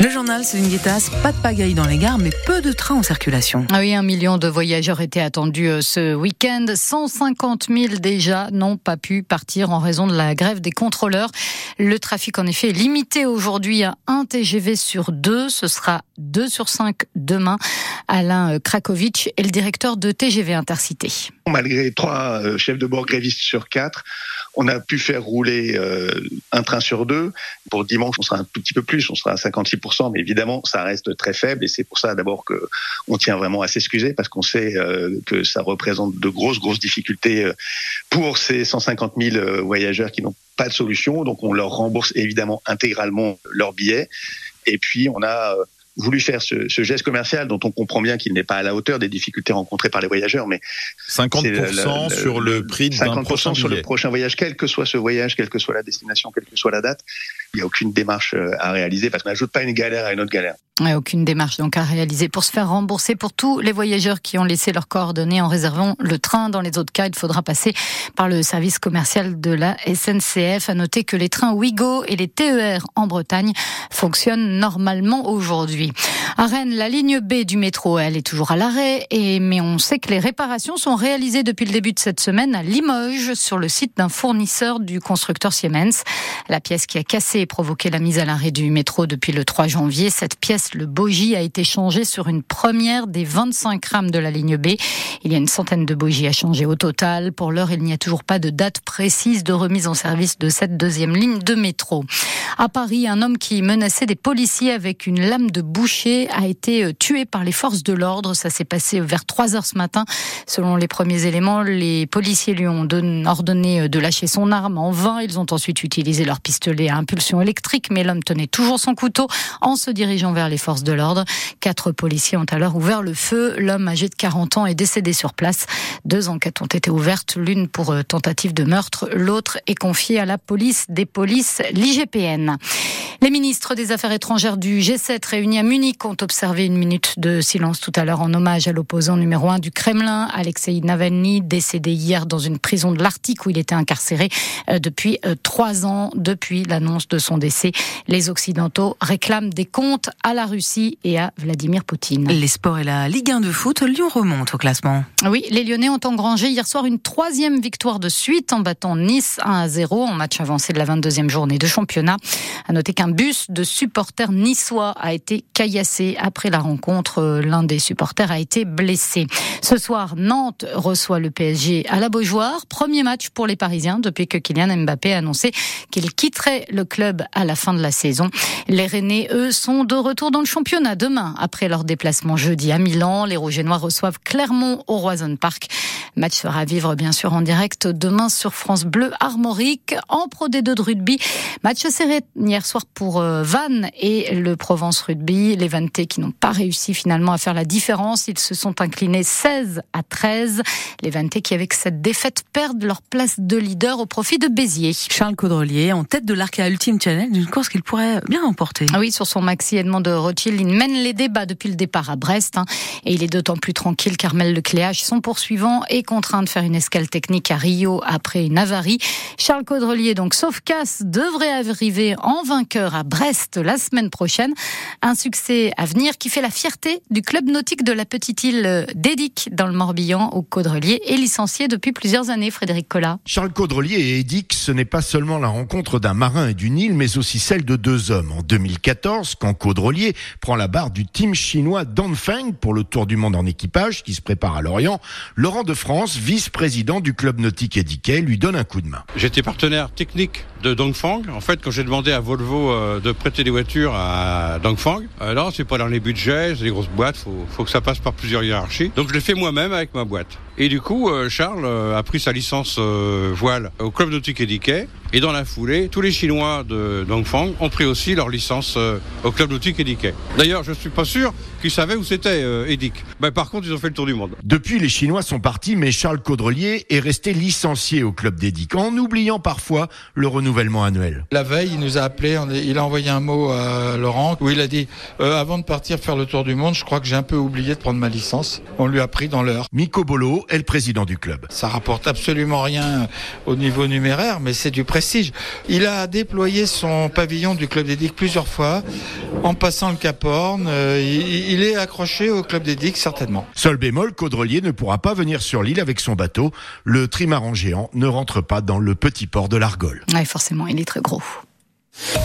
Le journal, c'est une guettasse, pas de pagaille dans les gares, mais peu de trains en circulation. Ah oui, un million de voyageurs étaient attendus euh, ce week-end. 150 000 déjà n'ont pas pu partir en raison de la grève des contrôleurs. Le trafic, en effet, est limité aujourd'hui à un TGV sur deux. Ce sera deux sur cinq demain. Alain Krakowicz est le directeur de TGV Intercité. Malgré trois euh, chefs de bord grévistes sur quatre, on a pu faire rouler euh, un train sur deux. Pour dimanche, on sera un tout petit peu plus, on sera à 56%, mais évidemment, ça reste très faible et c'est pour ça d'abord que on tient vraiment à s'excuser parce qu'on sait euh, que ça représente de grosses, grosses difficultés pour ces 150 000 voyageurs qui n'ont pas de solution. Donc, on leur rembourse évidemment intégralement leurs billets. Et puis, on a voulu faire ce, ce, geste commercial dont on comprend bien qu'il n'est pas à la hauteur des difficultés rencontrées par les voyageurs, mais 50% sur le prix d'un prochain sur le prochain voyage, quel que soit ce voyage, quelle que soit la destination, quelle que soit la date, il n'y a aucune démarche euh, à réaliser parce qu'on n'ajoute pas une galère à une autre galère. Ouais, aucune démarche donc à réaliser pour se faire rembourser pour tous les voyageurs qui ont laissé leurs coordonnées en réservant le train. Dans les autres cas, il faudra passer par le service commercial de la SNCF. À noter que les trains Ouigo et les TER en Bretagne fonctionnent normalement aujourd'hui. À Rennes, la ligne B du métro, elle est toujours à l'arrêt, et mais on sait que les réparations sont réalisées depuis le début de cette semaine à Limoges, sur le site d'un fournisseur du constructeur Siemens. La pièce qui a cassé et provoqué la mise à l'arrêt du métro depuis le 3 janvier, cette pièce, le bogie, a été changée sur une première des 25 rames de la ligne B. Il y a une centaine de bogies à changer au total. Pour l'heure, il n'y a toujours pas de date précise de remise en service de cette deuxième ligne de métro. À Paris, un homme qui menaçait des policiers avec une lame de boucher a été euh, tué par les forces de l'ordre. Ça s'est passé vers 3 heures ce matin. Selon les premiers éléments, les policiers lui ont ordonné euh, de lâcher son arme en vain. Ils ont ensuite utilisé leur pistolet à impulsion électrique, mais l'homme tenait toujours son couteau en se dirigeant vers les forces de l'ordre. Quatre policiers ont alors ouvert le feu. L'homme âgé de 40 ans est décédé sur place. Deux enquêtes ont été ouvertes, l'une pour euh, tentative de meurtre, l'autre est confiée à la police des polices, l'IGPN. Les ministres des Affaires étrangères du G7 réunis à Munich ont observé une minute de silence tout à l'heure en hommage à l'opposant numéro un du Kremlin, Alexei Navalny, décédé hier dans une prison de l'Arctique où il était incarcéré euh, depuis euh, trois ans. Depuis l'annonce de son décès, les Occidentaux réclament des comptes à la Russie et à Vladimir Poutine. Les sports et la Ligue 1 de foot, Lyon remonte au classement. Oui, les Lyonnais ont engrangé hier soir une troisième victoire de suite en battant Nice 1 à 0 en match avancé de la 22e journée de championnat. À noter qu'un bus de supporters niçois a été caillassé après la rencontre. L'un des supporters a été blessé. Ce soir, Nantes reçoit le PSG à la Beaujoire. Premier match pour les Parisiens depuis que Kylian Mbappé a annoncé qu'il quitterait le club à la fin de la saison. Les Rennais, eux, sont de retour dans le championnat demain. Après leur déplacement jeudi à Milan, les Rouges et Noirs reçoivent Clermont au Roison Park. Match sera à vivre bien sûr en direct demain sur France Bleu Armorique en Pro D2 de rugby. Match serré hier soir pour euh, Vannes et le Provence Rugby. Les Vannetais qui n'ont pas réussi finalement à faire la différence. Ils se sont inclinés 16 à 13. Les Vannetais qui avec cette défaite perdent leur place de leader au profit de Béziers. Charles Caudrelier en tête de l'Arca Ultimate Challenge, d'une course qu'il pourrait bien remporter. Ah oui, sur son maxi Edmond de Rothschild, il mène les débats depuis le départ à Brest hein, et il est d'autant plus tranquille qu'Armel Lecléache, son poursuivant, est contraint de faire une escale technique à Rio après une avarie. Charles Caudrelier, donc sauf casse, devrait arriver en vainqueur à Brest la semaine prochaine. Un succès à venir qui fait la fierté du club nautique de la petite île d'Edic dans le Morbihan où Caudrelier est licencié depuis plusieurs années, Frédéric Collat. Charles Caudrelier et Edic, ce n'est pas seulement la rencontre d'un marin et d'une île, mais aussi celle de deux hommes. En 2014, quand Caudrelier prend la barre du team chinois Dongfeng pour le Tour du Monde en équipage qui se prépare à Lorient, Laurent de France, vice-président du club nautique Ediquet, lui donne un coup de main. J'étais partenaire technique de Dongfang. En fait, quand j'ai demandé à Volvo euh, de prêter des voitures à Dongfang, euh, c'est pas dans les budgets, c'est des grosses boîtes, faut, faut que ça passe par plusieurs hiérarchies. Donc je l'ai fait moi-même avec ma boîte. Et du coup, euh, Charles a pris sa licence voile au club nautique Ediquet. Et dans la foulée, tous les Chinois de Dongfang ont pris aussi leur licence au club nautique Ediquet. D'ailleurs, je suis pas sûr qu'ils savaient où c'était Edic. Ben, par contre, ils ont fait le tour du monde. Depuis, les Chinois sont partis, mais Charles Caudrelier est resté licencié au club d'Edic, en oubliant parfois le renouvellement annuel. La veille, il nous a appelé, il a envoyé un mot à Laurent où il a dit euh, avant de partir faire le tour du monde, je crois que j'ai un peu oublié de prendre ma licence. On lui a pris dans l'heure. Miko Bolo est le président du club. Ça rapporte absolument rien au niveau numéraire, mais c'est du prestige. Il a déployé son pavillon du club des Digues plusieurs fois en passant le Cap Horn. Euh, il, est accroché au club des Digues certainement. Seul bémol, Caudrelier ne pourra pas venir sur l'île avec son bateau. Le trimaran géant ne rentre pas dans le petit port de l'Argol. Oui, forcément, il est très gros.